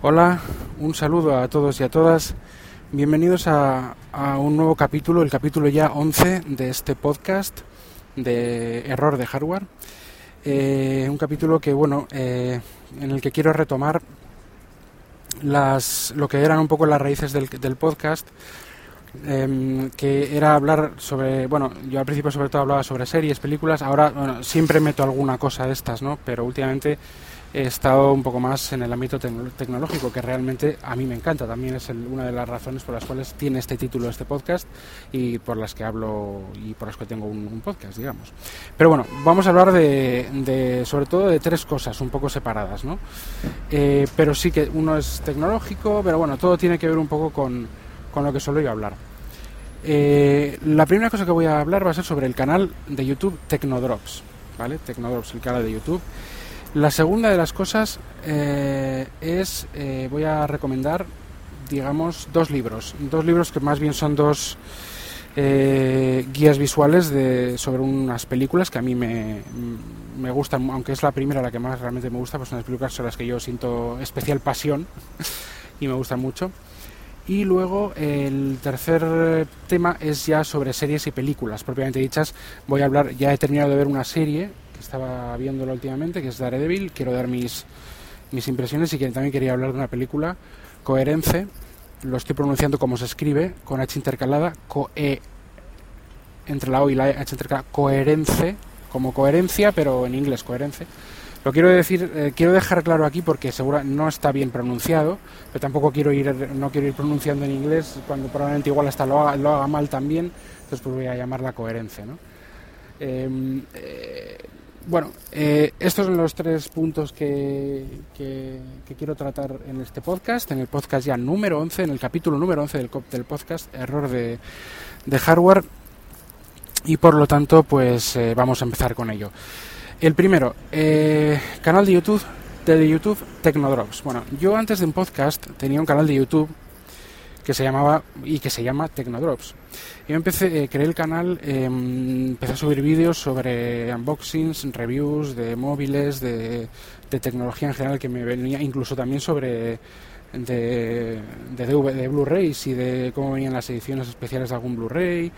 Hola, un saludo a todos y a todas. Bienvenidos a, un nuevo capítulo, el capítulo ya 11 de este podcast de error de hardware. Eh, un capítulo que, bueno, eh, en el que quiero retomar las, lo que eran un poco las raíces del, del podcast, em, que era hablar sobre, bueno, yo al principio sobre todo hablaba sobre series, películas, ahora bueno, siempre meto alguna cosa de estas, ¿no? Pero últimamente he estado un poco más en el ámbito tecnológico, que realmente a mí me encanta. También es una de las razones por las cuales tiene este título este podcast y por las que hablo y por las que tengo un, podcast, digamos. Pero bueno, vamos a hablar de, sobre todo de tres cosas un poco separadas, ¿no? Eh, pero sí que uno es tecnológico, pero bueno, todo tiene que ver un poco con, con lo que solo iba a hablar. Eh, la primera cosa que voy a hablar va a ser sobre el canal de YouTube Tecnodrops, ¿vale? Tecnodrops, el canal de YouTube. La segunda de las cosas eh, es, eh, voy a recomendar, digamos, dos libros. Dos libros que más bien son dos eh, guías visuales sobre unas películas que a mí me, me, gustan, aunque es la primera la que más realmente me gusta, pues son las películas sobre las que yo siento especial pasión y me gustan mucho. Y luego el tercer tema es ya sobre series y películas, propiamente dichas. Voy a hablar, ya he terminado de ver una serie estaba viéndolo últimamente, que es Daredevil. Quiero dar mis, mis impresiones y que también quería hablar de una película, Coherence. Lo estoy pronunciando como se escribe, con H intercalada, coe, entre la O y la H intercalada, coherence, como coherencia, pero en inglés coherence. Lo quiero decir, eh, quiero dejar claro aquí porque seguro no está bien pronunciado, pero tampoco quiero ir, no quiero ir pronunciando en inglés cuando probablemente igual hasta lo haga, lo haga mal también, entonces pues voy a llamarla coherencia, ¿no? Em, eh, bueno, eh, estos son los tres puntos que, quiero tratar en este podcast, en el podcast ya número 11, en el capítulo número 11 del, del podcast, error de, de, hardware. Y por lo tanto, pues eh, vamos a empezar con ello. El primero, eh, canal de YouTube, de YouTube Tecnodrops. Bueno, yo antes de un podcast tenía un canal de YouTube que se llamaba y que se llama Tecnodrops. Yo empecé, eh, creé el canal, em, empecé a subir vídeos sobre unboxings, reviews de móviles, de, tecnología en general que me venía, incluso también sobre de, de, Blu-rays y de cómo venían las ediciones especiales de algún Blu-ray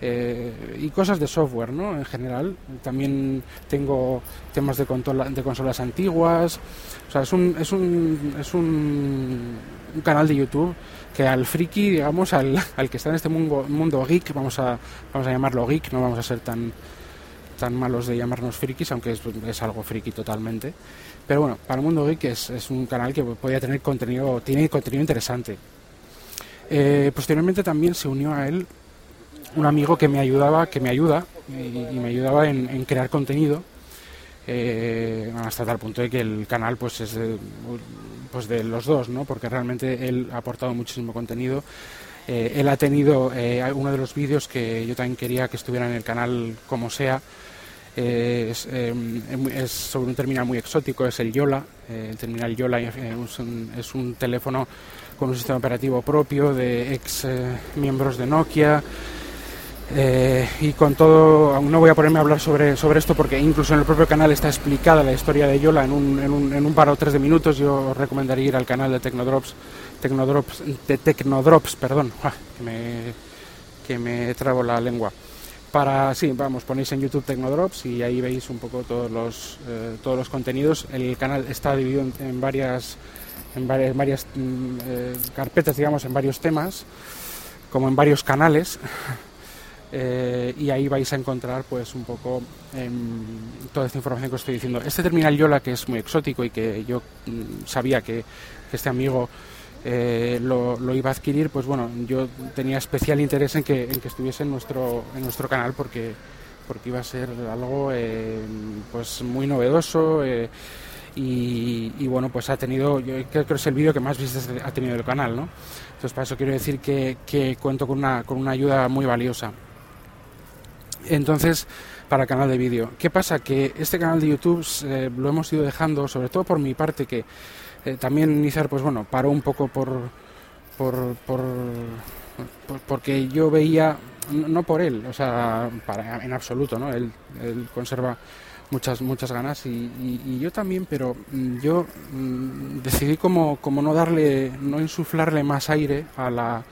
eh, y cosas de software, ¿no? En general. También tengo temas de, de consolas antiguas. O sea, es un, es un, es un canal de YouTube que al friki, digamos, al, al que está en este mundo, mundo geek, vamos a, vamos a llamarlo geek, no vamos a ser tan, tan malos de llamarnos frikis, aunque es, es, algo friki totalmente. Pero bueno, para el mundo geek es, es un canal que podía tener contenido, tiene contenido interesante. Eh, posteriormente también se unió a él un amigo que me ayudaba, que me ayuda y, me ayudaba en, crear contenido. Eh, hasta tal punto de que el canal pues es pues de los dos, ¿no? Porque realmente él ha aportado muchísimo contenido. Eh, él ha tenido eh, uno de los vídeos que yo también quería que estuviera en el canal como sea. Eh, es, sobre un terminal muy exótico, es el Yola. el terminal Yola es un, es un teléfono con un sistema operativo propio de ex miembros de Nokia. Eh, y con todo, no voy a ponerme a hablar sobre, sobre esto porque incluso en el propio canal está explicada la historia de Yola en un, en un, en un par o tres de minutos. Yo os recomendaría ir al canal de Tecnodrops, Tecnodrops de Tecnodrops, perdón, que me, que me trabo la lengua. Para, sí, vamos, ponéis en YouTube Tecnodrops y ahí veis un poco todos los, eh, todos los contenidos. El canal está dividido en, varias, en varias, varias mm, eh, carpetas, digamos, en varios temas, como en varios canales. Eh, y ahí vais a encontrar pues un poco em, toda esta información que os estoy diciendo. Este terminal Yola que es muy exótico y que yo mm, sabía que, este amigo eh, lo, iba a adquirir, pues bueno, yo tenía especial interés en que, estuviese en nuestro, en nuestro canal porque, porque iba a ser algo em, pues muy novedoso. Eh, y, bueno, pues ha tenido, yo creo que es el vídeo que más vistas ha tenido el canal, ¿no? Entonces, para eso quiero decir que, que cuento con una, con una ayuda muy valiosa. Entonces, para canal de vídeo. ¿Qué pasa? Que este canal de YouTube eh, lo hemos ido dejando, sobre todo por mi parte, que eh, también iniciar, pues bueno, paró un poco por, por, por, porque yo veía, no por él, o sea, para, en absoluto, ¿no? Él, conserva muchas muchas ganas y, yo también pero mm, yo mm, decidí como, como no darle no insuflarle más aire a la,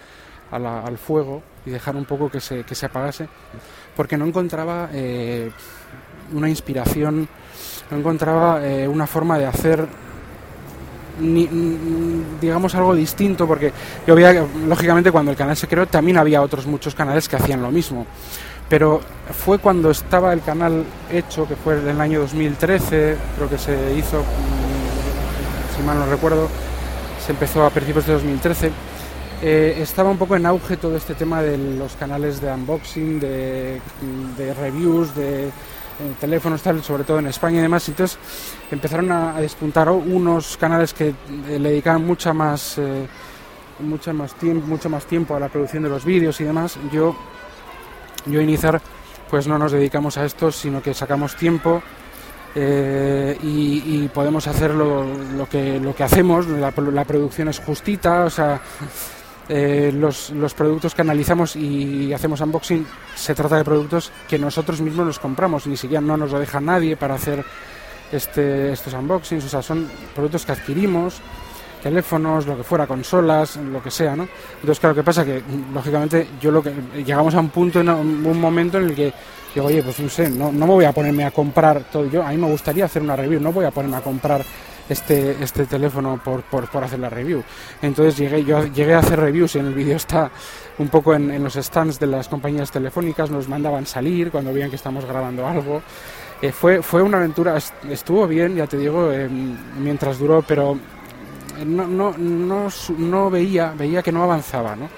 al fuego y dejar un poco que se, que se apagase porque no encontraba eh, una inspiración no encontraba eh, una forma de hacer ni, digamos algo distinto porque yo veía lógicamente cuando el canal se creó también había otros muchos canales que hacían lo mismo pero fue cuando estaba el canal hecho, que fue en el año 2013, creo que se hizo, mm, si mal no recuerdo, se empezó a principios de 2013. Eh, estaba un poco en auge todo este tema de los canales de unboxing, de, reviews, de, eh, teléfonos, tal, sobre todo en España y demás. Entonces empezaron a, despuntar unos canales que eh, le dedicaban mucha más, mucha más tiempo, mucho más tiempo a la producción de los vídeos y demás. Yo yo iniciar pues no nos dedicamos a esto, sino que sacamos tiempo eh, y, podemos hacer lo, que, lo que hacemos, la, producción es justita, o sea, eh, los, los, productos que analizamos y hacemos unboxing se trata de productos que nosotros mismos los compramos, ni siquiera no nos lo deja nadie para hacer este, estos unboxings, o sea, son productos que adquirimos teléfonos, lo que fuera, consolas, lo que sea, ¿no? Entonces, claro, ¿qué pasa? Que, lógicamente, yo lo que... Llegamos a un punto, en un momento en el que digo, oye, pues no sé, no, no me voy a ponerme a comprar todo yo, a mí me gustaría hacer una review, no voy a ponerme a comprar este, este teléfono por, por, por, hacer la review. Entonces llegué, yo llegué a hacer reviews y en el vídeo está un poco en, los stands de las compañías telefónicas, nos mandaban salir cuando veían que estamos grabando algo. Eh, fue, fue una aventura, estuvo bien, ya te digo, eh, mientras duró, pero no, no, no, no veía, veía que no avanzaba, ¿no?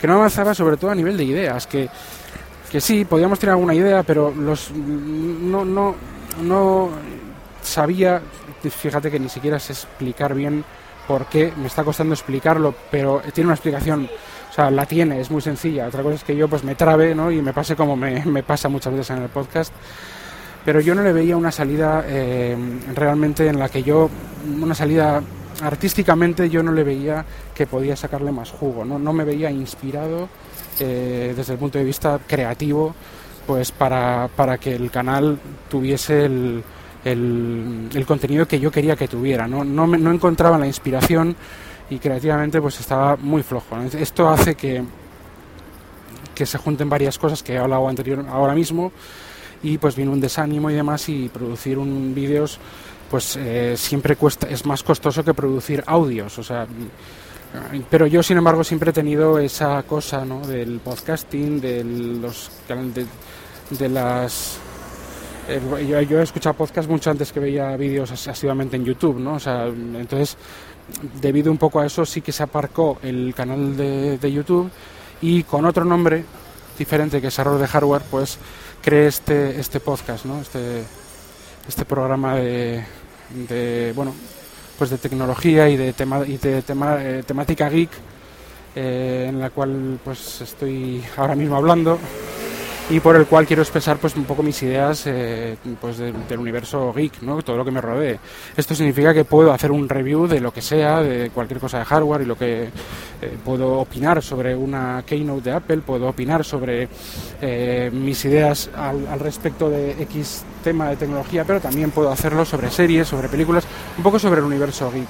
Que no avanzaba sobre todo a nivel de ideas, que, que sí, podíamos tener alguna idea, pero los no, no, no sabía, fíjate que ni siquiera sé explicar bien por qué, me está costando explicarlo, pero tiene una explicación, o sea, la tiene, es muy sencilla. Otra cosa es que yo pues me trabe, ¿no? Y me pase como me, pasa muchas veces en el podcast. Pero yo no le veía una salida eh, realmente en la que yo, una salida artísticamente yo no le veía que podía sacarle más jugo, no, no me veía inspirado eh, desde el punto de vista creativo pues para, para que el canal tuviese el, el, contenido que yo quería que tuviera, no, no, no encontraba la inspiración y creativamente pues estaba muy flojo. Esto hace que, que se junten varias cosas que he hablado anterior, ahora mismo y pues viene un desánimo y demás y producir un vídeos pues eh, siempre cuesta, es más costoso que producir audios, o sea, pero yo sin embargo siempre he tenido esa cosa, ¿no? Del podcasting, de los de, de las yo, he escuchado podcast mucho antes que veía vídeos asiduamente en YouTube, ¿no? O sea, entonces debido un poco a eso sí que se aparcó el canal de, de YouTube y con otro nombre diferente que es Error de Hardware, pues creé este este podcast, ¿no? Este este programa de, de bueno pues de tecnología y de tema y de tema, eh, temática geek eh, en la cual pues estoy ahora mismo hablando y por el cual quiero expresar pues un poco mis ideas eh, pues del universo geek, ¿no? todo lo que me rodee. Esto significa que puedo hacer un review de lo que sea, de cualquier cosa de hardware y lo que eh, puedo opinar sobre una keynote de Apple, puedo opinar sobre eh, mis ideas al, al, respecto de X tema de tecnología, pero también puedo hacerlo sobre series, sobre películas, un poco sobre el universo geek.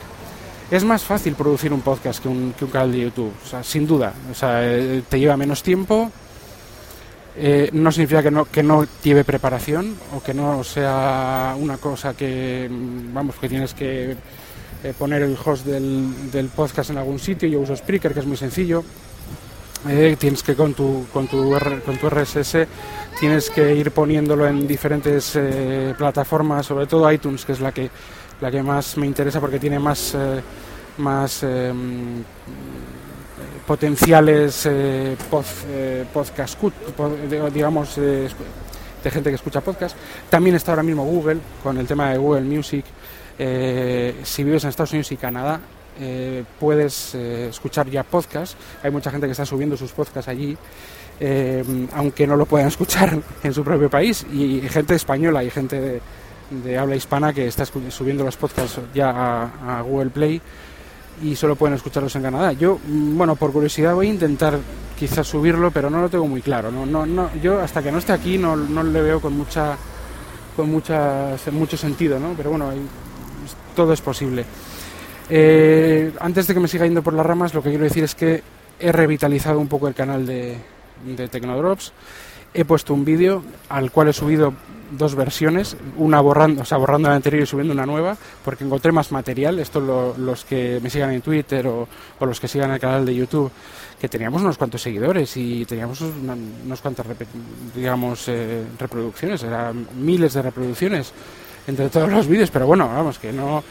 Es más fácil producir un podcast que un, que un canal de YouTube, sin duda. O sea, te lleva menos tiempo, eh, no significa que no, que no lleve preparación o que no sea una cosa que, mm, vamos, que tienes que eh, poner el host del, del, podcast en algún sitio. Yo uso Spreaker, que es muy sencillo. Eh, tienes que con tu, con, tu con tu RSS tienes que ir poniéndolo en diferentes plataformas, sobre todo iTunes, que es la que, la que más me interesa porque tiene más, más em, potenciales eh, eh podcast, digamos, de gente que escucha podcast. También está ahora mismo Google con el tema de Google Music. Eh, si vives en Estados Unidos y Canadá, eh, puedes escuchar ya podcast. Hay mucha gente que está subiendo sus podcasts allí, aunque no lo puedan escuchar en su propio país. Y gente española y gente de, habla hispana que está subiendo los podcasts ya a Google Play y solo pueden escucharlos en Canadá. Yo, mm, bueno, por curiosidad voy a intentar quizás subirlo, pero no lo tengo muy claro. No, no, no, yo hasta que no esté aquí no, no le veo con mucha con mucha, mucho sentido, ¿no? Pero bueno, todo es posible. Eh, antes de que me siga yendo por las ramas, lo que quiero decir es que he revitalizado un poco el canal de, de Tecnodrops. He puesto un vídeo al cual he subido dos versiones, una borrando, o sea, borrando la anterior y subiendo una nueva, porque encontré más material. Esto los que me sigan en Twitter o, los que sigan el canal de YouTube, que teníamos unos cuantos seguidores y teníamos unas cuantas, digamos, eh, reproducciones, eran miles de reproducciones entre todos los vídeos, pero bueno, vamos, que no.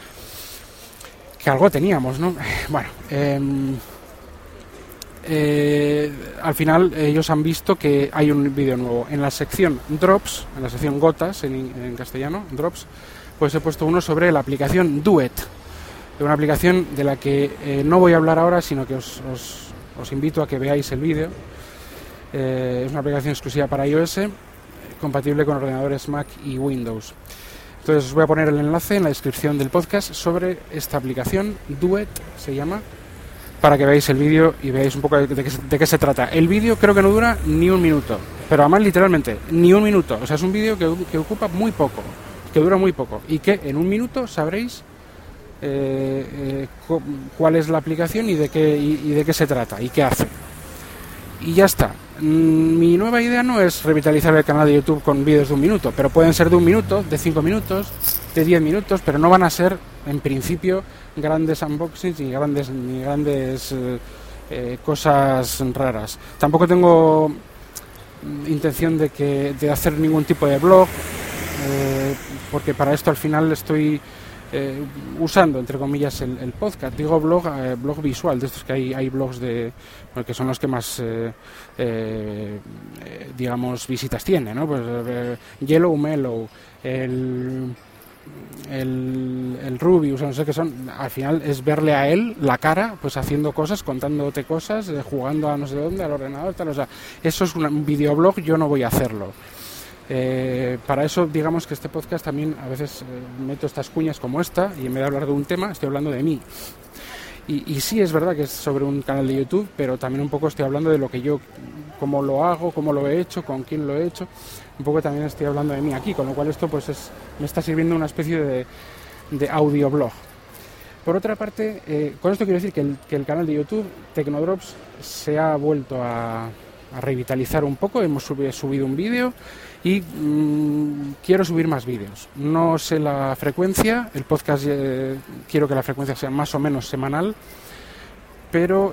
que algo teníamos, ¿no? Bueno, eh, eh, al final ellos han visto que hay un vídeo nuevo. En la sección Drops, en la sección Gotas en, castellano, Drops, pues he puesto uno sobre la aplicación Duet. Una aplicación de la que eh, no voy a hablar ahora, sino que os, invito a que veáis el vídeo. Eh, es una aplicación exclusiva para iOS, compatible con ordenadores Mac y Windows. Entonces os voy a poner el enlace en la descripción del podcast sobre esta aplicación, Duet se llama, para que veáis el vídeo y veáis un poco de, qué, se trata. El vídeo creo que no dura ni un minuto, pero además literalmente, ni un minuto. O sea, es un vídeo que, ocupa muy poco, que dura muy poco y que en un minuto sabréis eh, eh, cuál es la aplicación y de, qué, y de qué se trata y qué hace. Y ya está. Mm, mi nueva idea no es revitalizar el canal de YouTube con vídeos de un minuto, pero pueden ser de un minuto, de cinco minutos, de diez minutos, pero no van a ser, en principio, grandes unboxings ni grandes, ni grandes eh, eh, cosas raras. Tampoco tengo intención de, que, de hacer ningún tipo de blog, eh, porque para esto al final estoy usando, entre comillas, el, podcast. Digo blog, blog visual, de estos que hay, hay blogs de, que son los que más, digamos, visitas tienen, ¿no? Pues Yellow Mellow, el el, el Rubius, no sé qué son, al final es verle a él la cara, pues haciendo cosas, contándote cosas, eh, jugando a no sé dónde, al ordenador, tal, o sea, eso es un videoblog, yo no voy a hacerlo. Eh, para eso, digamos que este podcast también a veces eh, meto estas cuñas como esta y en vez de hablar de un tema, estoy hablando de mí. Y, sí es verdad que es sobre un canal de YouTube, pero también un poco estoy hablando de lo que yo, cómo lo hago, cómo lo he hecho, con quién lo he hecho un poco también estoy hablando de mí aquí, con lo cual esto pues es, me está sirviendo una especie de, de audioblog. Por otra parte, eh, con esto quiero decir que el, que el, canal de YouTube, Tecnodrops, se ha vuelto a, revitalizar un poco. Hemos subido, un vídeo y mm, quiero subir más vídeos. No sé la frecuencia, el podcast eh, quiero que la frecuencia sea más o menos semanal, pero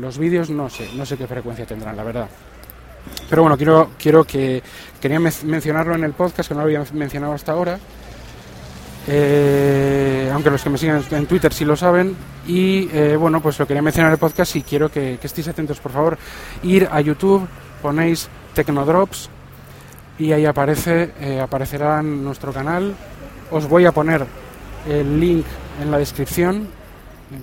los vídeos no sé, no sé qué frecuencia tendrán, la verdad. Pero bueno, quiero, quiero que quería mencionarlo en el podcast, que no lo había mencionado hasta ahora. Eh, aunque los que me siguen en Twitter sí lo saben. Y eh, bueno, pues lo quería mencionar en el podcast y quiero que, estéis atentos, por favor. Ir a YouTube, ponéis Tecnodrops y ahí aparece, eh, aparecerá nuestro canal. Os voy a poner el link en la descripción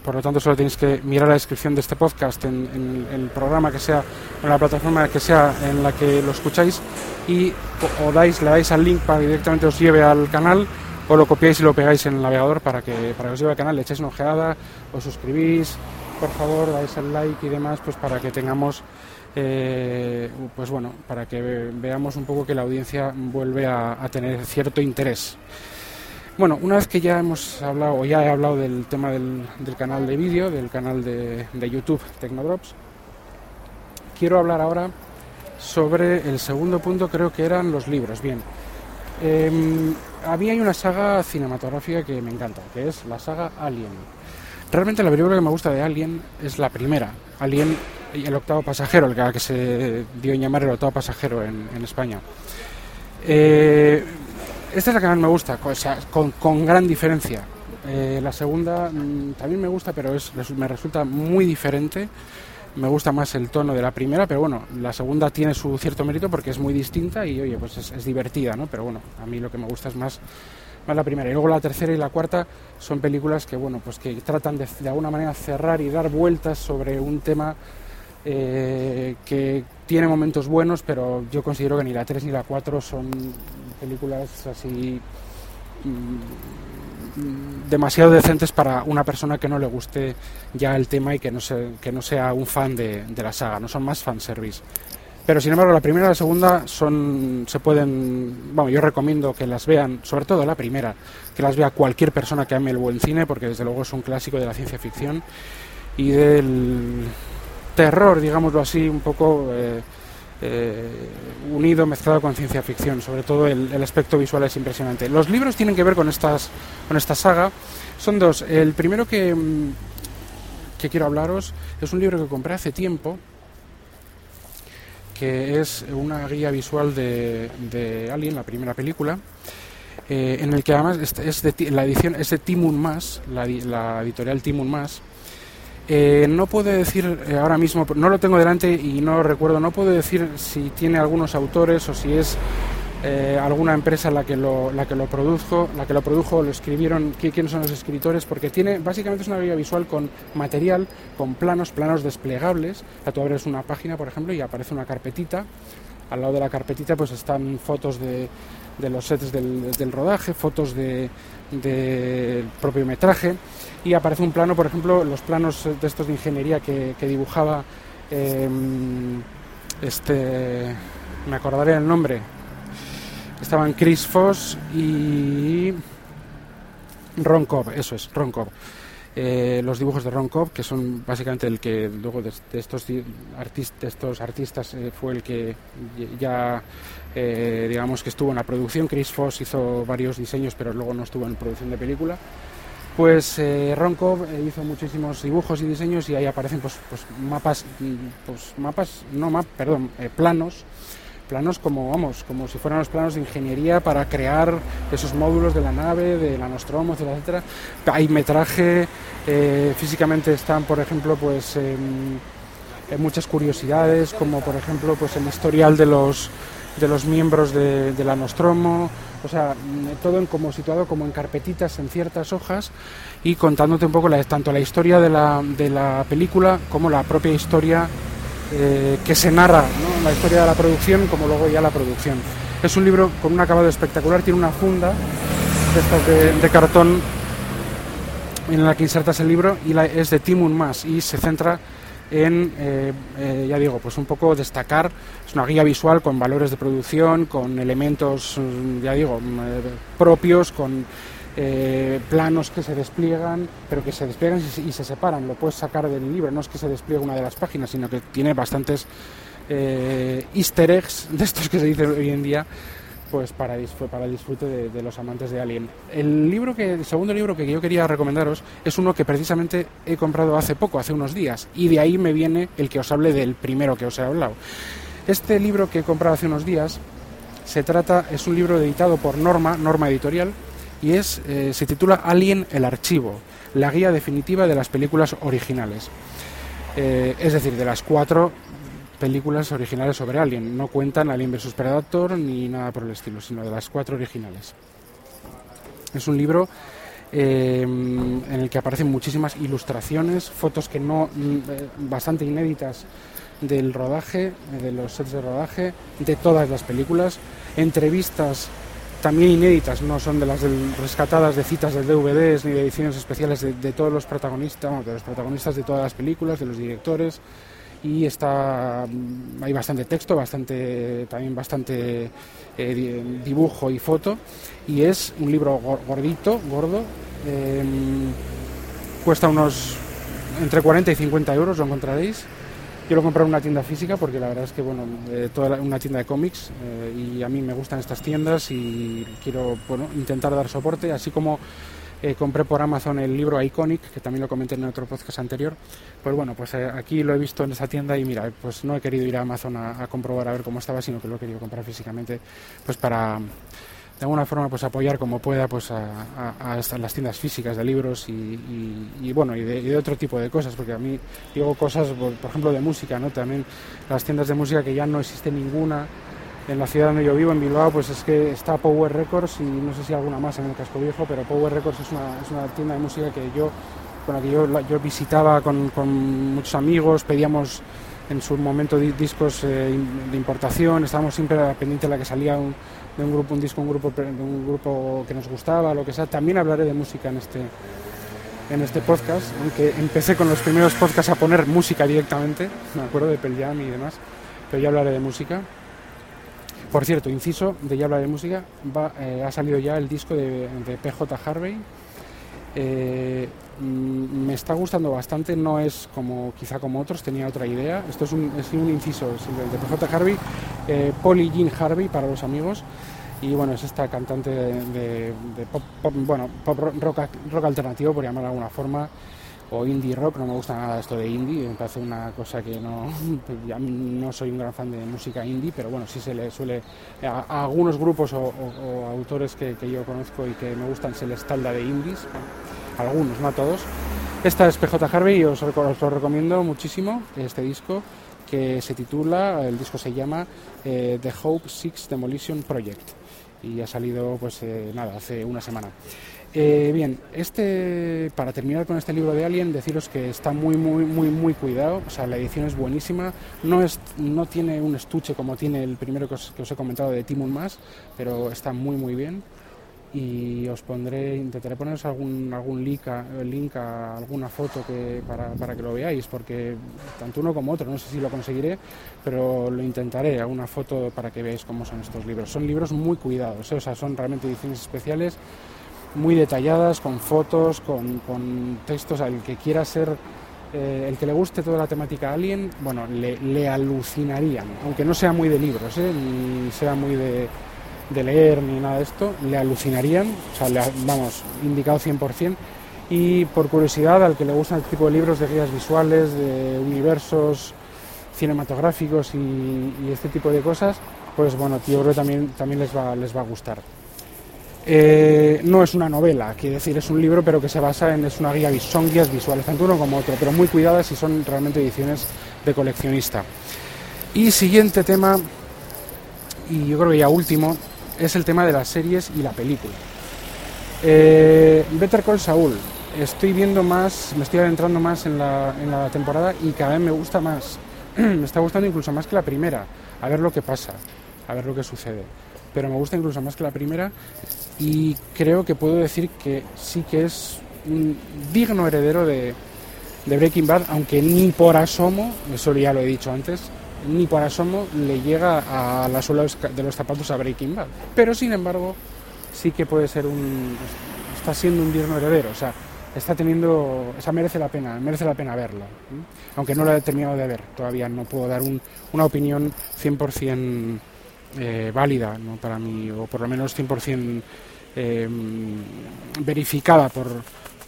por lo tanto, solo tenéis que mirar la descripción de este podcast en, el programa que sea, en la plataforma que sea en la que lo escucháis y o, dais, le dais al link para que directamente os lleve al canal o lo copiáis y lo pegáis en el navegador para que, para que os lleve al canal, le echáis una ojeada, os suscribís, por favor, dais el like y demás, pues para que tengamos, eh, pues bueno, para que veamos un poco que la audiencia vuelve a tener cierto interés. Bueno, una vez que ya hemos hablado, o ya he hablado del tema del, canal de vídeo, del canal de, YouTube Tecnodrops, quiero hablar ahora sobre el segundo punto, creo que eran los libros. Bien, eh, una saga cinematográfica que me encanta, que es la saga Alien. Realmente la película que me gusta de Alien es la primera, Alien y el octavo pasajero, el que, se dio en llamar el octavo pasajero en, España. Eh, esta es la que más me gusta, con, con gran diferencia. Eh, la segunda mm, también me gusta, pero es, me resulta muy diferente. Me gusta más el tono de la primera, pero bueno, la segunda tiene su cierto mérito porque es muy distinta y oye, pues es, divertida, ¿no? Pero bueno, a mí lo que me gusta es más, más la primera. Y luego la tercera y la cuarta son películas que, bueno, pues que tratan de, de alguna manera cerrar y dar vueltas sobre un tema eh, que tiene momentos buenos, pero yo considero que ni la 3 ni la 4 son películas así mm, demasiado decentes para una persona que no le guste ya el tema y que no, que no sea un fan de, la saga, no son más fanservice. Pero sin embargo, la primera y la segunda son, se pueden, bueno, yo recomiendo que las vean, sobre todo la primera, que las vea cualquier persona que ame el buen cine, porque desde luego es un clásico de la ciencia ficción y del terror, digámoslo así, un poco eh, eh, unido, mezclado con ciencia ficción. Sobre todo el, aspecto visual es impresionante. Los libros tienen que ver con, estas, con esta saga. Son dos. El primero que, mm, que quiero hablaros es un libro que compré hace tiempo que es una guía visual de, de Alien, la primera película, eh, en el que además es, es de, la edición es de Timun Más, la, la editorial Timun Más. Eh, no puedo decir eh, ahora mismo, no lo tengo delante y no recuerdo, no puedo decir si tiene algunos autores o si es eh, alguna empresa la que lo la lo produjo la que lo produjo lo escribieron quiénes son los escritores porque tiene básicamente es una guía visual con material con planos planos desplegables. O tú abres una página por ejemplo y aparece una carpetita. Al lado de la carpetita pues están fotos de, los sets del, rodaje fotos de del propio metraje y aparece un plano por ejemplo los planos de estos de ingeniería que, dibujaba eh, este me acordaré el nombre estaban Chris Foss y Ron Cobb, eso es, Ron Cobb. Eh, los dibujos de Ron Cobb, que son básicamente el que luego de, de estos, artist, de estos artistas eh, fue el que ya, eh, digamos que estuvo en la producción. Chris Foss hizo varios diseños, pero luego no estuvo en producción de película. Pues eh, Ron Cobb hizo muchísimos dibujos y diseños y ahí aparecen pues, pues mapas, pues mapas, no map, perdón, planos planos como vamos como si fueran los planos de ingeniería para crear esos módulos de la nave de la Nostromo etcétera, etcétera. hay metraje eh, físicamente están por ejemplo pues eh, muchas curiosidades como por ejemplo pues el historial de los de los miembros de, de la Nostromo o sea todo en como situado como en carpetitas en ciertas hojas y contándote un poco la, tanto la historia de la, de la película como la propia historia eh, que se narra la historia de la producción como luego ya la producción. Es un libro con un acabado espectacular, tiene una funda de, estas de, cartón en la que insertas el libro y es de Timun Más y se centra en, eh, eh, ya digo, pues un poco destacar, es una guía visual con valores de producción, con elementos, ya digo, eh, propios, con eh, planos que se despliegan, pero que se despliegan y se, separan. Lo puedes sacar del libro, no es que se despliegue una de las páginas, sino que tiene bastantes eh, easter eggs de estos que se dicen hoy en día. Pues para, para el disfrute de, de, los amantes de Alien. El libro que, el segundo libro que yo quería recomendaros es uno que precisamente he comprado hace poco, hace unos días, y de ahí me viene el que os hable del primero que os he hablado. Este libro que he comprado hace unos días se trata, es un libro editado por Norma, Norma Editorial, y es, eh, se titula Alien el archivo, la guía definitiva de las películas originales. Eh, es decir, de las cuatro películas originales sobre Alien. No cuentan Alien vs Predator ni nada por el estilo, sino de las cuatro originales. Es un libro eh, en el que aparecen muchísimas ilustraciones, fotos que no eh, bastante inéditas del rodaje, de los sets de rodaje, de todas las películas, entrevistas también inéditas, no son de las del, rescatadas de citas de DVDs ni de ediciones especiales de, todos los protagonistas, de los protagonistas de todas las películas, de los directores. Y está hay bastante texto, bastante también bastante eh, dibujo y foto. Y es un libro gordito, gordo, eh, cuesta unos entre 40 y 50 euros, lo encontraréis quiero comprar una tienda física porque la verdad es que bueno eh, toda una tienda de cómics eh, y a mí me gustan estas tiendas y quiero bueno intentar dar soporte así como eh, compré por Amazon el libro Iconic que también lo comenté en otro podcast anterior. Pues bueno pues aquí lo he visto en esa tienda y mira pues no he querido ir a Amazon a, a comprobar a ver cómo estaba sino que lo he querido comprar físicamente pues para de alguna forma pues apoyar como pueda pues a, las tiendas físicas de libros y, bueno y de, y de, otro tipo de cosas porque a mí digo cosas por, por, ejemplo de música no también las tiendas de música que ya no existe ninguna en la ciudad donde yo vivo en Bilbao pues es que está Power Records y no sé si alguna más en el casco viejo pero Power Records es una, es una tienda de música que yo con la que yo, yo visitaba con, con muchos amigos pedíamos en su momento discos eh, de importación estábamos siempre pendiente de la que salía un de un grupo, un disco, un grupo, de un grupo que nos gustaba, lo que sea. También hablaré de música en este, en este podcast, aunque empecé con los primeros podcasts a poner música directamente, me acuerdo de Pearl Jam y demás. pero ya hablaré de música. Por cierto, inciso, de ya hablar de música, eh, ha salido ya el disco de, de PJ Harvey. Eh, me está gustando bastante, no es como quizá como otros, tenía otra idea. Esto es un, es un inciso de PJ Harvey, eh, Polly Jean Harvey para los amigos. Y bueno, es esta cantante de, pop, pop, bueno, pop rock, rock alternativo, por llamarlo de alguna forma, o indie rock, no me gusta nada esto de indie, me parece una cosa que no, ya no soy un gran fan de música indie, pero bueno, sí se le suele, a, algunos grupos o, autores que, que, yo conozco y que me gustan se les talda de indies, algunos, no a todos. Esta es PJ Harvey y os, lo recomiendo muchísimo, este disco, que se titula, el disco se llama eh, The Hope Six Demolition Project y ha salido pues eh, nada, hace una semana. Eh, bien, este, para terminar con este libro de Alien, deciros que está muy, muy, muy, muy cuidado. O sea, la edición es buenísima. No, es, no tiene un estuche como tiene el primero que os, he comentado de Timun Más, pero está muy, muy bien. Y os pondré, intentaré poneros algún, algún link, a, alguna foto que, para, para que lo veáis, porque tanto uno como otro, no sé si lo conseguiré, pero lo intentaré, alguna foto para que veáis cómo son estos libros. Son libros muy cuidados, ¿eh? o sea, son realmente ediciones especiales muy detalladas, con fotos, con, con textos, al que quiera ser, eh, el que le guste toda la temática alien, bueno, le, le alucinarían, aunque no sea muy de libros, ¿eh? ni sea muy de, de, leer ni nada de esto, le alucinarían, o sea, le, vamos, indicado 100%. Y por curiosidad, al que le gustan este tipo de libros de guías visuales, de universos cinematográficos y, este tipo de cosas, pues bueno, yo creo que también, también les, va, les va a gustar. Eh, no es una novela, quiere decir, es un libro, pero que se basa en, es una guía, son guías visuales, tanto uno como otro, pero muy cuidadas y son realmente ediciones de coleccionista. Y siguiente tema, y yo creo que ya último, es el tema de las series y la película. Eh, Better Call Saul, estoy viendo más, me estoy adentrando más en la, en la temporada y cada vez me gusta más, me está gustando incluso más que la primera, a ver lo que pasa, a ver lo que sucede pero me gusta incluso más que la primera y creo que puedo decir que sí que es un digno heredero de, de Breaking Bad, aunque ni por asomo, eso ya lo he dicho antes, ni por asomo le llega a la suela de los zapatos a Breaking Bad. Pero sin embargo, sí que puede ser un. está siendo un digno heredero, o sea, está teniendo. o sea, merece la pena, merece la pena verlo. Aunque no lo he terminado de ver, todavía no puedo dar un, una opinión 100% eh, válida ¿no? para mí, o por lo menos 100% eh, verificada por,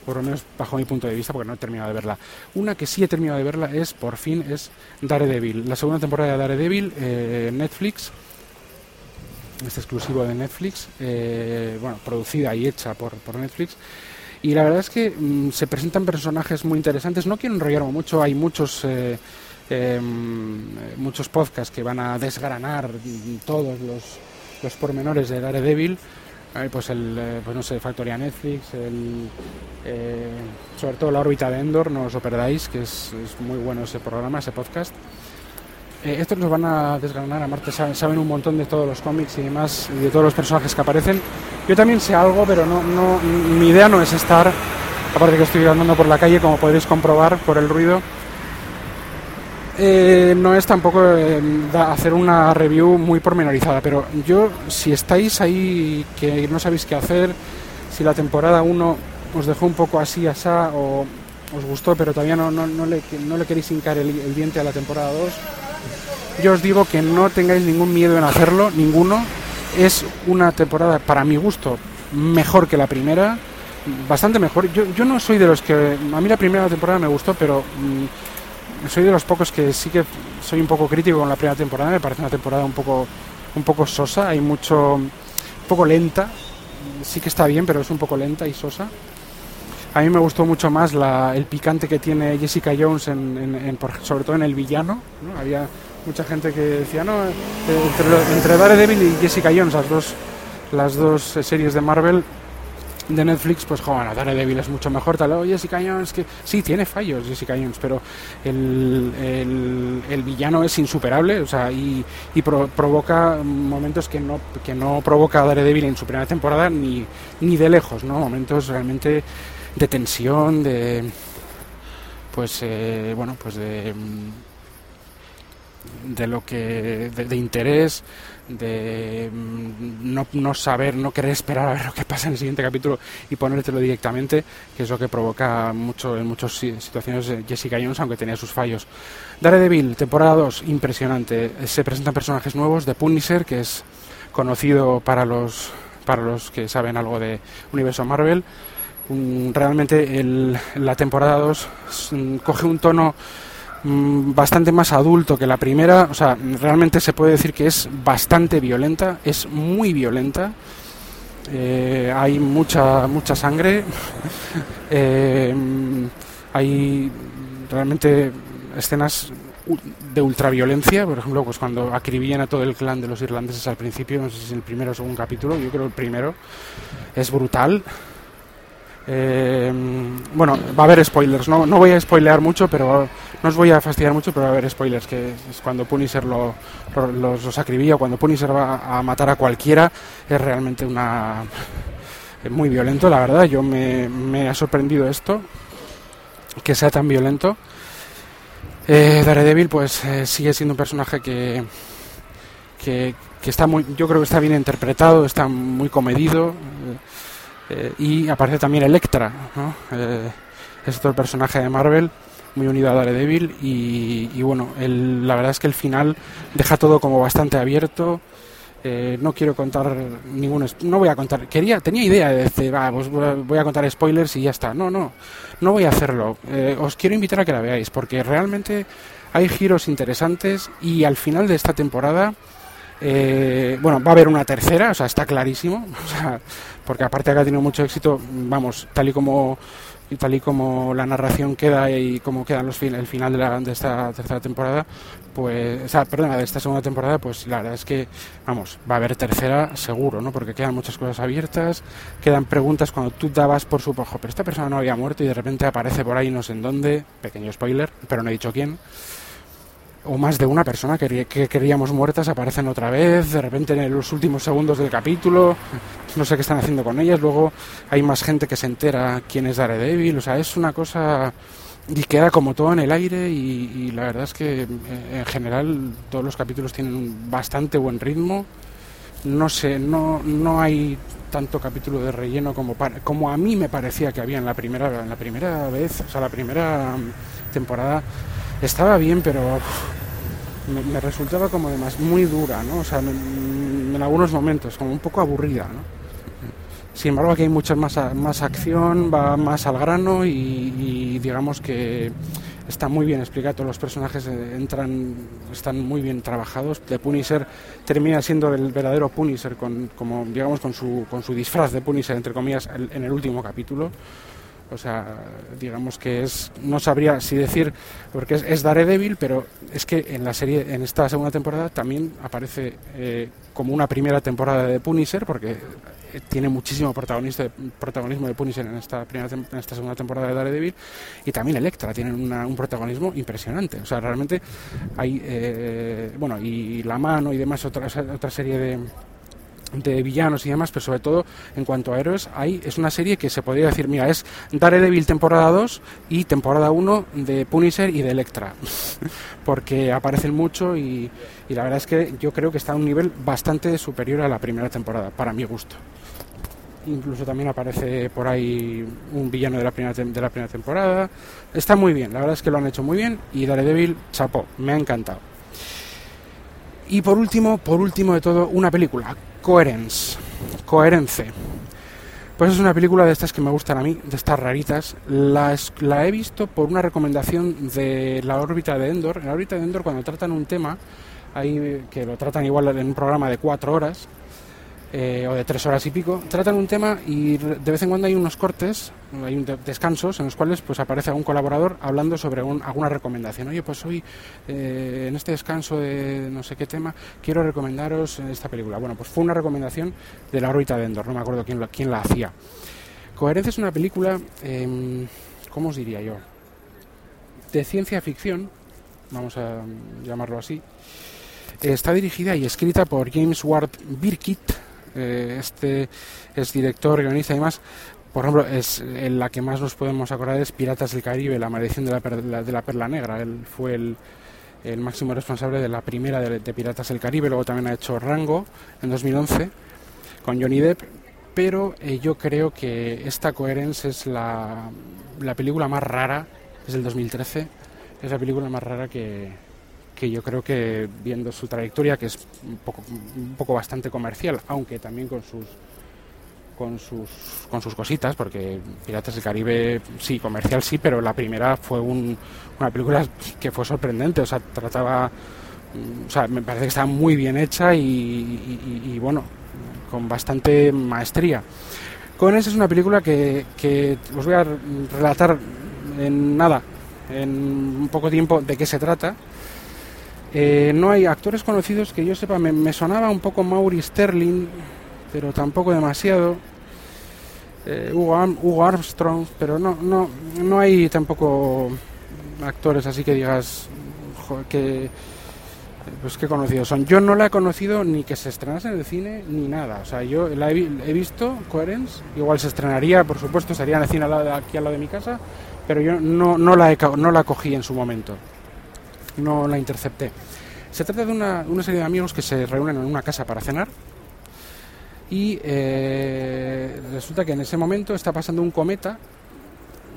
por lo menos bajo mi punto de vista, porque no he terminado de verla. Una que sí he terminado de verla es, por fin, es Daredevil. La segunda temporada de Daredevil, eh, Netflix, este exclusivo de Netflix, eh, bueno, producida y hecha por, por Netflix. Y la verdad es que mmm, se presentan personajes muy interesantes. No quiero enrollarme mucho, hay muchos... Eh, eh, muchos podcasts que van a desgranar todos los, los pormenores de Daredevil. Pues el, eh, pues no sé, Factoría Netflix, el, eh, sobre todo la órbita de Endor, no os lo perdáis, que es, muy bueno ese programa, ese podcast. Eh, estos los van a desgranar, a Marte saben, saben, un montón de todos los cómics y demás, y de todos los personajes que aparecen. Yo también sé algo, pero no, no, mi idea no es estar, aparte que estoy andando por la calle, como podéis comprobar por el ruido, eh, no es tampoco eh, hacer una review muy pormenorizada, pero yo, si estáis ahí que no sabéis qué hacer, si la temporada 1 os dejó un poco así, asá, o os gustó, pero todavía no, no, no, le, no le, queréis hincar el, diente a la temporada 2, yo os digo que no tengáis ningún miedo en hacerlo, ninguno. Es una temporada, para mi gusto, mejor que la primera, bastante mejor. Yo, yo no soy de los que. A mí la primera temporada me gustó, pero. Mmm, soy de los pocos que sí que soy un poco crítico con la primera temporada, me parece una temporada un poco un poco sosa, hay mucho un poco lenta, sí que está bien, pero es un poco lenta y sosa. A mí me gustó mucho más el picante que tiene Jessica Jones, en, sobre todo en el villano. ¿no? Había mucha gente que decía, no, entre, entre Daredevil y Jessica Jones, las dos, las dos series de Marvel, de Netflix, pues joder, Daredevil es mucho mejor, tal, oh, Jessica Jones, que sí, tiene fallos Jessica Jones, pero el, el, villano es insuperable, o sea, y, y pro, provoca momentos que no, que no provoca Daredevil en su primera temporada ni, ni de lejos, ¿no? Momentos realmente de tensión, de, pues, eh, bueno, pues de de lo que de, interés de mm, no, no, saber no querer esperar a ver lo que pasa en el siguiente capítulo y ponértelo directamente que es lo que provoca mucho en muchas situaciones Jessica Jones aunque tenía sus fallos. Daredevil temporada 2 impresionante. Se presentan personajes nuevos de Punisher que es conocido para los para los que saben algo de universo Marvel. Realmente el, la temporada 2 mm, coge un tono mm, bastante más adulto que la primera, o sea, realmente se puede decir que es bastante violenta, es muy violenta. Eh, hay mucha mucha sangre, eh, hay realmente escenas de ultraviolencia, por ejemplo, pues cuando acribillan a todo el clan de los irlandeses al principio, no sé si es el primero o segundo capítulo, yo creo el primero, es brutal. Eh, bueno, va a haber spoilers, no, no voy a spoilear mucho, pero no os voy a fastidiar mucho, pero va a haber spoilers, que es cuando Punisher lo, los, los acribilla, cuando Punisher va a matar a cualquiera, es realmente una muy violento, la verdad, yo me, me ha sorprendido esto, que sea tan violento. Eh, Daredevil pues eh, sigue siendo un personaje que, que, está muy, yo creo que está bien interpretado, está muy comedido. Eh, eh, y aparece también Electra, ¿no? Eh, es otro personaje de Marvel muy unido a Daredevil y, y bueno, la verdad es que el final deja todo como bastante abierto. Eh, no quiero contar ningún no voy a contar quería tenía idea de decir pues voy a contar spoilers y ya está no no no voy a hacerlo os quiero invitar a que la veáis porque realmente hay giros interesantes y al final de esta temporada eh, bueno, va a haber una tercera, o sea, está clarísimo, o sea, porque aparte que ha tenido mucho éxito, vamos, tal y como tal y como la narración queda y como quedan los el final de, la, de esta tercera temporada, pues, o sea, perdona, de esta segunda temporada, pues la verdad es que, vamos, va a haber tercera seguro, ¿no? Porque quedan muchas cosas abiertas, quedan preguntas cuando tú dabas por su ojo, pero esta persona no había muerto y de repente aparece por ahí no sé en dónde, pequeño spoiler, pero no he dicho quién o más de una persona que, que queríamos muertas aparecen otra vez, de repente en los últimos segundos del capítulo, no sé qué están haciendo con ellas, luego hay más gente que se entera quién es Daredevil, o sea, es una cosa y queda como todo en el aire y, la verdad es que eh, en general todos los capítulos tienen un bastante buen ritmo, no sé, no, no hay tanto capítulo de relleno como, como a mí me parecía que había en la primera, en la primera vez, o sea, la primera temporada estaba bien, pero me, resultaba como además muy dura, ¿no? O sea, en, algunos momentos, como un poco aburrida, ¿no? Sin embargo, aquí hay mucha más, más acción, va más al grano y, digamos que está muy bien explicado. Los personajes eh, entran, están muy bien trabajados. The Punisher termina siendo el verdadero Punisher, con, como, digamos, con su, con su disfraz de Punisher, entre comillas, en el último capítulo. O sea, digamos que es, no sabría si decir, porque es, es Daredevil, pero es que en la serie, en esta segunda temporada también aparece eh, como una primera temporada de Punisher, porque eh, tiene muchísimo protagonismo de Punisher en esta, primera, en esta segunda temporada de Daredevil, y también Electra tiene un protagonismo impresionante. O sea, realmente hay, eh, bueno, y La Mano y demás, otra, otra serie de de villanos y demás, pero sobre todo en cuanto a héroes, hay, es una serie que se podría decir, mira, es Daredevil temporada 2 y temporada 1 de Punisher y de Electra, porque aparecen mucho y, y, la verdad es que yo creo que está a un nivel bastante superior a la primera temporada, para mi gusto. Incluso también aparece por ahí un villano de la primera, de la primera temporada. Está muy bien, la verdad es que lo han hecho muy bien y Daredevil, chapó, me ha encantado. Y por último, por último de todo, una película, Coherence. Coherence. Pues es una película de estas que me gustan a mí, de estas raritas. La, la he visto por una recomendación de la órbita de Endor. En la órbita de Endor, cuando tratan un tema, ahí, que lo tratan igual en un programa de cuatro horas, eh, o de tres horas y pico, tratan un tema y de vez en cuando hay unos cortes, hay un descansos en los cuales pues aparece algún colaborador hablando sobre alguna recomendación. Oye, pues hoy eh, en este descanso de no sé qué tema quiero recomendaros esta película. Bueno, pues fue una recomendación de la órbita de Endor, no me acuerdo quién, quién la hacía. Coherencia es una película, eh, ¿cómo os diría yo? De ciencia ficción, vamos a llamarlo así. Está dirigida y escrita por James Ward Birkitt, eh, este es director, guionista y demás. Por ejemplo, es en la que más nos podemos acordar es Piratas del Caribe, la maldición de la, de la, Perla Negra. Él fue el, el máximo responsable de la primera de, Piratas del Caribe, luego también ha hecho Rango en 2011 con Johnny Depp, pero eh, yo creo que esta Coherence es la, la película más rara, es del 2013, es la película más rara que, que yo creo que viendo su trayectoria, que es un poco, un poco bastante comercial, aunque también con sus con sus, con sus cositas, porque Piratas del Caribe sí, comercial sí, pero la primera fue un, una película que fue sorprendente, o sea, trataba, mm, o sea, me parece que está muy bien hecha y, bueno, con bastante maestría. Cohenes es una película que, que os voy a relatar en nada, en un poco tiempo, de qué se trata. Eh, no hay actores conocidos que yo sepa, me, sonaba un poco Mauri Sterling, pero tampoco demasiado eh, Hugo, Armstrong, pero no, no, no hay tampoco actores así que digas que pues conocidos son. Yo no la he conocido ni que se estrenase en el cine ni nada. O sea, yo la he, visto, Coherence, igual se estrenaría, por supuesto, estaría en el cine aquí al lado de mi casa, pero yo no, no, la, no la cogí en su momento. No la intercepté. Se trata de una, una serie de amigos que se reúnen en una casa para cenar y eh, resulta que en ese momento está pasando un cometa,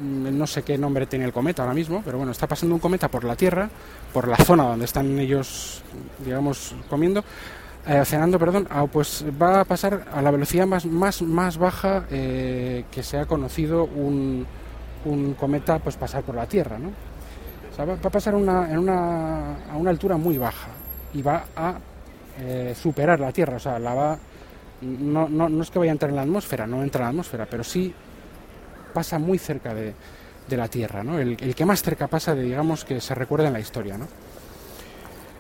mm, no sé qué nombre tiene el cometa ahora mismo, pero bueno, está pasando un cometa por la Tierra, por la zona donde están ellos, digamos, comiendo, eh, cenando, perdón, ah, pues va a pasar a la velocidad más, más, más baja eh, que se ha conocido un, un, cometa pues pasar por la Tierra, ¿no? O sea, va, a pasar una, en una, a una altura muy baja y va a superar la Tierra, o sea, la va no, no, no es que vaya a entrar en la atmósfera, no entra en la atmósfera, pero sí pasa muy cerca de, la Tierra, ¿no? El, que más cerca pasa de, digamos, que se recuerda en la historia, ¿no?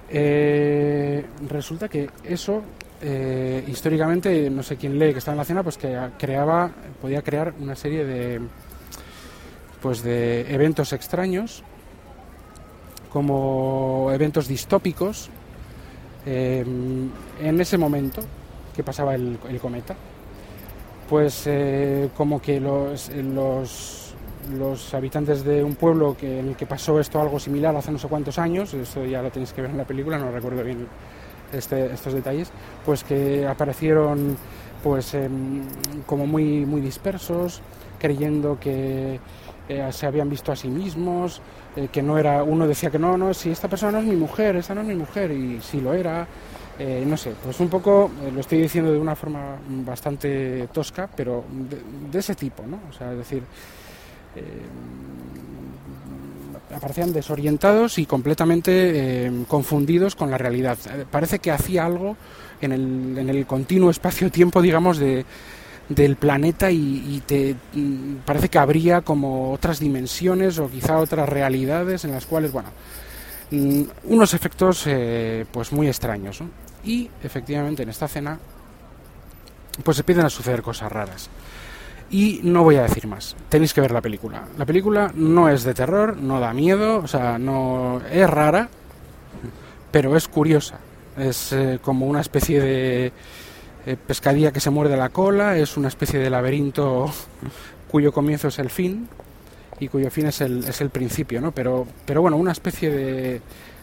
Eh, resulta que eso, eh, históricamente, no sé quién lee que está en la cena, pues que creaba, podía crear una serie de, pues de eventos extraños, como eventos distópicos, eh, en ese momento, que pasaba el, cometa, pues eh, como que los, los, habitantes de un pueblo que, en el que pasó esto algo similar hace no sé cuántos años, eso ya lo tenéis que ver en la película, no recuerdo bien este, estos detalles, pues que aparecieron pues em, como muy, muy dispersos, creyendo que se habían visto a sí mismos, eh, que no era, uno decía que no, no, si esta persona no es mi mujer, esta no es mi mujer, y sí lo era, eh, no sé, pues un poco, eh, lo estoy diciendo de una forma bastante tosca, pero de, ese tipo, ¿no? O sea, es decir, aparecían desorientados y completamente confundidos con la realidad. Parece que hacía algo en el, en el continuo espacio-tiempo, digamos, de, del planeta y, te mm, parece que habría como otras dimensiones o quizá otras realidades en las cuales, bueno, mm, unos efectos pues muy extraños. y efectivamente en esta cena pues se empiezan a suceder cosas raras. Y no voy a decir más, tenéis que ver la película. La película no es de terror, no da miedo, o sea, no es rara, pero es curiosa. Es eh, como una especie de eh, pescadilla que se muerde la cola, es una especie de laberinto cuyo comienzo es el fin y cuyo fin es el, es el principio, ¿no? Pero, pero bueno, una especie de,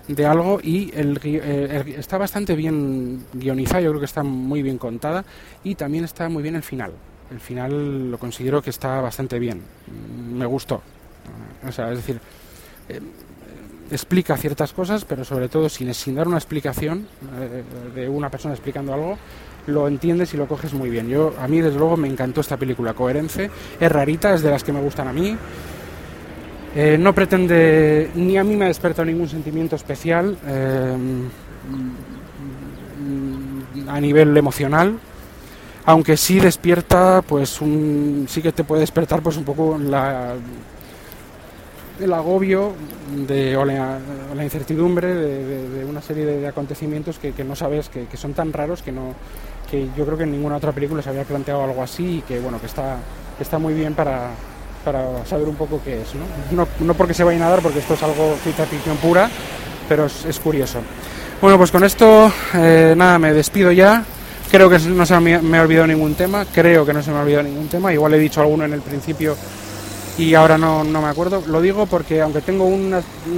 de algo y el, está bastante bien guionizada, yo creo que está muy bien contada y también está muy bien el final. El final lo considero que está bastante bien, mm, me gustó. O sea, es decir, eh, explica ciertas cosas, pero sobre todo sin, sin dar una explicación eh, de una persona explicando algo, lo entiendes y lo coges muy bien. Yo a mí desde luego me encantó esta película, Coherence, es rarita, es de las que me gustan a mí. Eh, no pretende, ni a mí me ha despertado ningún sentimiento especial eh, a nivel emocional, aunque sí despierta, pues un, sí que te puede despertar pues un poco la, el agobio de, o, la, incertidumbre de, una serie de, acontecimientos que, no sabes, que, son tan raros que no que yo creo que en ninguna otra película se había planteado algo así y que bueno que está, que está muy bien para, para saber un poco qué es. ¿no? No, porque se vaya a nadar, porque esto es algo ciencia ficción pura, pero es, curioso. Bueno, pues con esto, eh, nada, me despido ya. Creo que no se me ha olvidado ningún tema, creo que no se me ha olvidado ningún tema. Igual he dicho alguno en el principio y ahora no, no me acuerdo. Lo digo porque aunque tengo un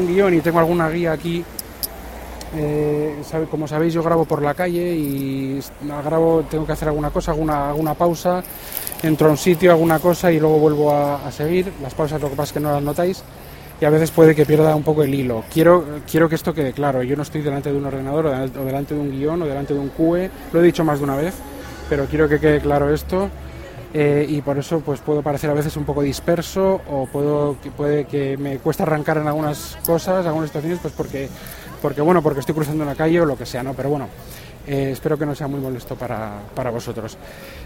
guion y tengo alguna guía aquí eh, como sabéis, yo grabo por la calle y grabo, tengo que hacer alguna cosa, alguna, alguna pausa, entro a un sitio, alguna cosa y luego vuelvo a, seguir. Las pausas lo que pasa es que no las notáis y a veces puede que pierda un poco el hilo. Quiero, quiero que esto quede claro. Yo no estoy delante de un ordenador o delante de un guion o delante de un QE, lo he dicho más de una vez, pero quiero que quede claro esto. Eh, y por eso pues puedo parecer a veces un poco disperso o puedo puede que me cuesta arrancar en algunas cosas, algunas situaciones, pues porque porque bueno, porque estoy cruzando la calle o lo que sea, ¿no? Pero bueno, eh, espero que no sea muy molesto para, para vosotros.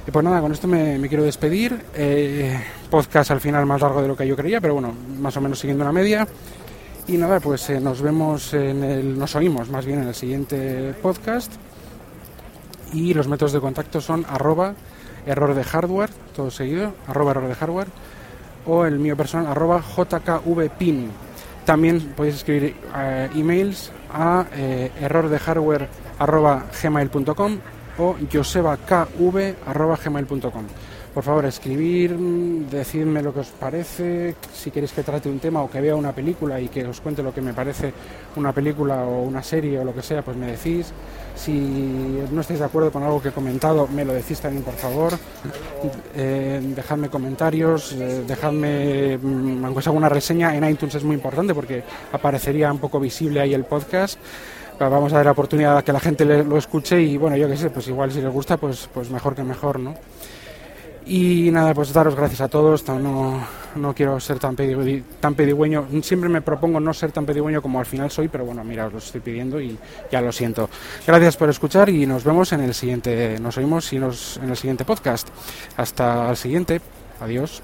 Y pues nada, con esto me, quiero despedir. Eh, podcast al final más largo de lo que yo creía, pero bueno, más o menos siguiendo una media. Y nada, pues eh, nos vemos en el, nos oímos más bien en el siguiente podcast. Y los métodos de contacto son arroba error de hardware, todo seguido, arroba error de hardware, o el mío personal arroba jkvpin. También podéis escribir emails a eh, errordehardware.gmail.com o josebakv.gmail.com. Por favor, escribir, decidme lo que os parece, si queréis que trate un tema o que vea una película y que os cuente lo que me parece una película o una serie o lo que sea, pues me decís. Si no estáis de acuerdo con algo que he comentado, me lo decís también, por favor. Eh, dejadme comentarios, eh, dejadme, mm, aunque sea una reseña, en iTunes es muy importante porque aparecería un poco visible ahí el podcast vamos a dar la oportunidad a que la gente lo escuche y bueno, yo qué sé, pues igual si les gusta, pues, pues mejor que mejor, ¿no? Y nada, pues daros gracias a todos. No, no quiero ser tan, tan pedigüeño. Siempre me propongo no ser tan pedigüeño como al final soy, pero bueno, mira, os lo estoy pidiendo y ya lo siento. Gracias por escuchar y nos vemos en el siguiente. Nos oímos y nos, en el siguiente podcast. Hasta el siguiente. Adiós.